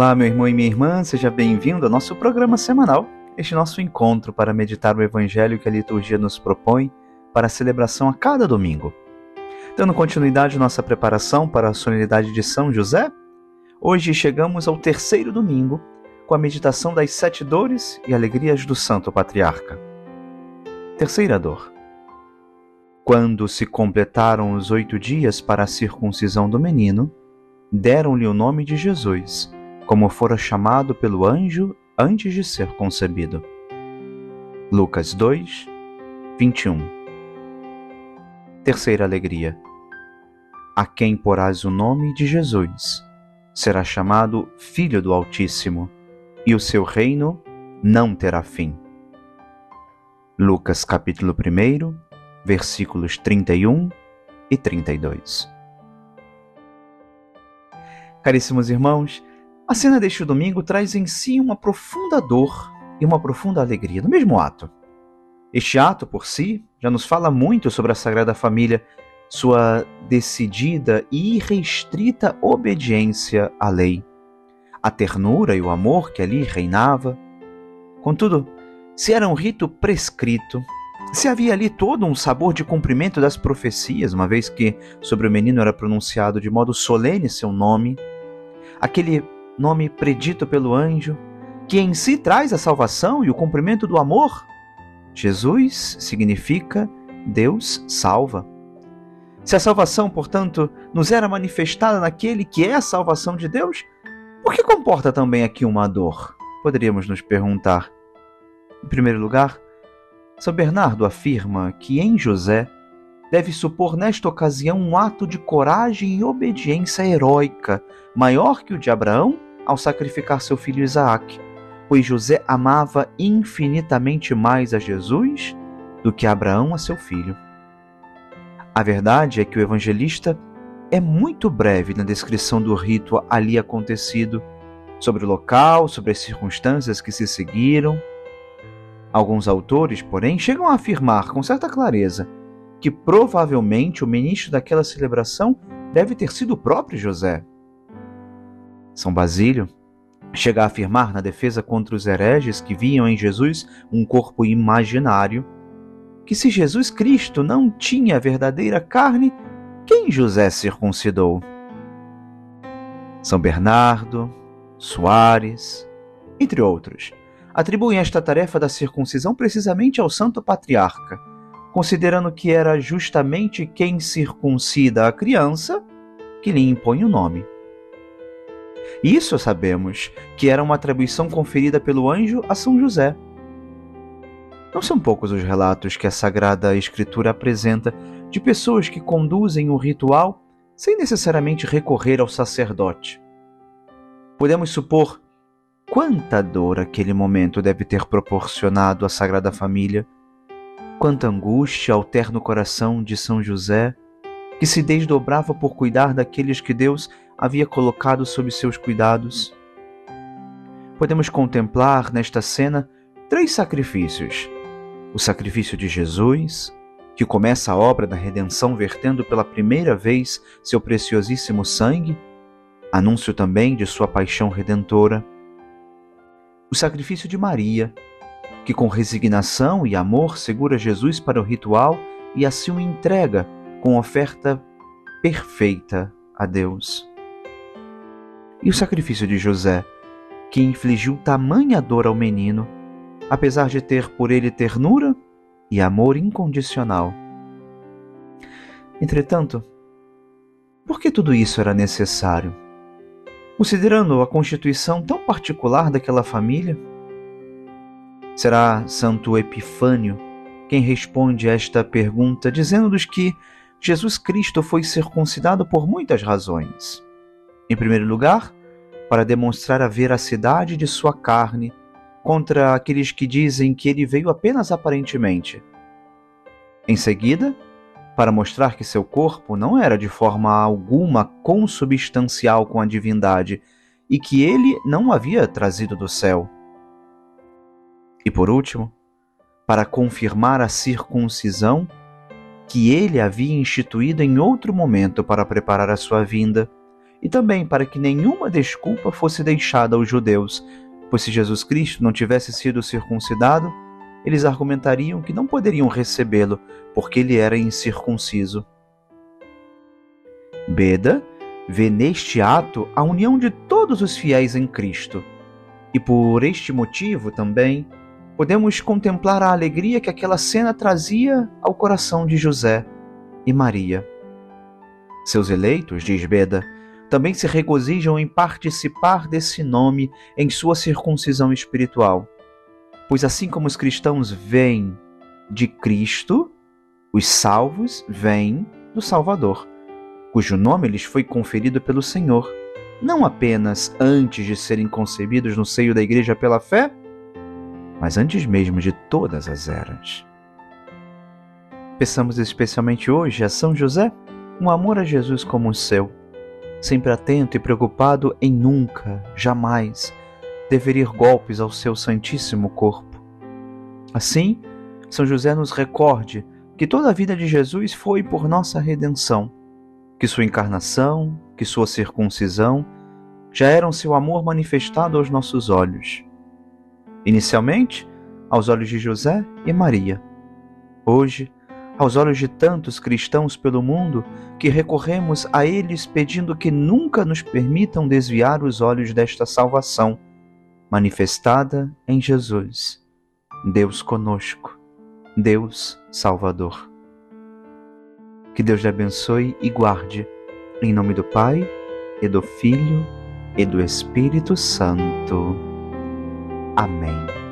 Olá, meu irmão e minha irmã, seja bem-vindo ao nosso programa semanal, este nosso encontro para meditar o Evangelho que a liturgia nos propõe para a celebração a cada domingo. Dando continuidade à nossa preparação para a solenidade de São José, hoje chegamos ao terceiro domingo com a meditação das sete dores e alegrias do Santo Patriarca. Terceira dor. Quando se completaram os oito dias para a circuncisão do menino, deram-lhe o nome de Jesus, como fora chamado pelo anjo antes de ser concebido. Lucas 2, 21 Terceira alegria. A quem porás o nome de Jesus, será chamado Filho do Altíssimo, e o seu reino não terá fim. Lucas capítulo 1, versículos 31 e 32. Caríssimos irmãos, a cena deste domingo traz em si uma profunda dor e uma profunda alegria no mesmo ato. Este ato, por si, já nos fala muito sobre a Sagrada Família, sua decidida e irrestrita obediência à lei, a ternura e o amor que ali reinava. Contudo, se era um rito prescrito, se havia ali todo um sabor de cumprimento das profecias, uma vez que sobre o menino era pronunciado de modo solene seu nome, aquele nome predito pelo anjo, que em si traz a salvação e o cumprimento do amor. Jesus significa Deus salva. Se a salvação, portanto, nos era manifestada naquele que é a salvação de Deus, por que comporta também aqui uma dor? Poderíamos nos perguntar. Em primeiro lugar, São Bernardo afirma que em José deve supor nesta ocasião um ato de coragem e obediência heróica, maior que o de Abraão ao sacrificar seu filho Isaque, pois José amava infinitamente mais a Jesus do que Abraão a seu filho. A verdade é que o evangelista é muito breve na descrição do rito ali acontecido, sobre o local, sobre as circunstâncias que se seguiram. Alguns autores, porém, chegam a afirmar com certa clareza que provavelmente o ministro daquela celebração deve ter sido o próprio José. São Basílio chega a afirmar na defesa contra os hereges que viam em Jesus um corpo imaginário que se Jesus Cristo não tinha verdadeira carne, quem José circuncidou? São Bernardo, Soares, entre outros, atribuem esta tarefa da circuncisão precisamente ao santo patriarca, considerando que era justamente quem circuncida a criança que lhe impõe o nome. Isso sabemos que era uma atribuição conferida pelo anjo a São José. Não são poucos os relatos que a Sagrada Escritura apresenta de pessoas que conduzem o ritual sem necessariamente recorrer ao sacerdote. Podemos supor quanta dor aquele momento deve ter proporcionado à Sagrada Família, quanta angústia ao terno coração de São José, que se desdobrava por cuidar daqueles que Deus havia colocado sob seus cuidados. Podemos contemplar nesta cena três sacrifícios: o sacrifício de Jesus, que começa a obra da redenção vertendo pela primeira vez seu preciosíssimo sangue, anúncio também de sua paixão redentora. O sacrifício de Maria, que com resignação e amor segura Jesus para o ritual e assim o entrega com oferta perfeita a Deus e o sacrifício de José, que infligiu tamanha dor ao menino, apesar de ter por ele ternura e amor incondicional. Entretanto, por que tudo isso era necessário? Considerando a constituição tão particular daquela família? Será Santo Epifânio quem responde a esta pergunta, dizendo-nos que Jesus Cristo foi circuncidado por muitas razões. Em primeiro lugar, para demonstrar a veracidade de sua carne contra aqueles que dizem que ele veio apenas aparentemente. Em seguida, para mostrar que seu corpo não era de forma alguma consubstancial com a divindade e que ele não havia trazido do céu. E por último, para confirmar a circuncisão que ele havia instituído em outro momento para preparar a sua vinda e também para que nenhuma desculpa fosse deixada aos judeus, pois se Jesus Cristo não tivesse sido circuncidado, eles argumentariam que não poderiam recebê-lo, porque ele era incircunciso. Beda vê neste ato a união de todos os fiéis em Cristo. E por este motivo também podemos contemplar a alegria que aquela cena trazia ao coração de José e Maria. Seus eleitos, diz Beda, também se regozijam em participar desse nome em sua circuncisão espiritual. Pois assim como os cristãos vêm de Cristo, os salvos vêm do Salvador, cujo nome lhes foi conferido pelo Senhor, não apenas antes de serem concebidos no seio da Igreja pela fé, mas antes mesmo de todas as eras. Peçamos especialmente hoje a São José um amor a Jesus como o seu, sempre atento e preocupado em nunca, jamais, deferir golpes ao seu Santíssimo corpo. Assim, São José nos recorde que toda a vida de Jesus foi por nossa redenção, que sua encarnação, que sua circuncisão já eram seu amor manifestado aos nossos olhos. Inicialmente, aos olhos de José e Maria. Hoje, aos olhos de tantos cristãos pelo mundo que recorremos a eles pedindo que nunca nos permitam desviar os olhos desta salvação, manifestada em Jesus, Deus conosco, Deus Salvador. Que Deus lhe abençoe e guarde, em nome do Pai, e do Filho, e do Espírito Santo. Amém.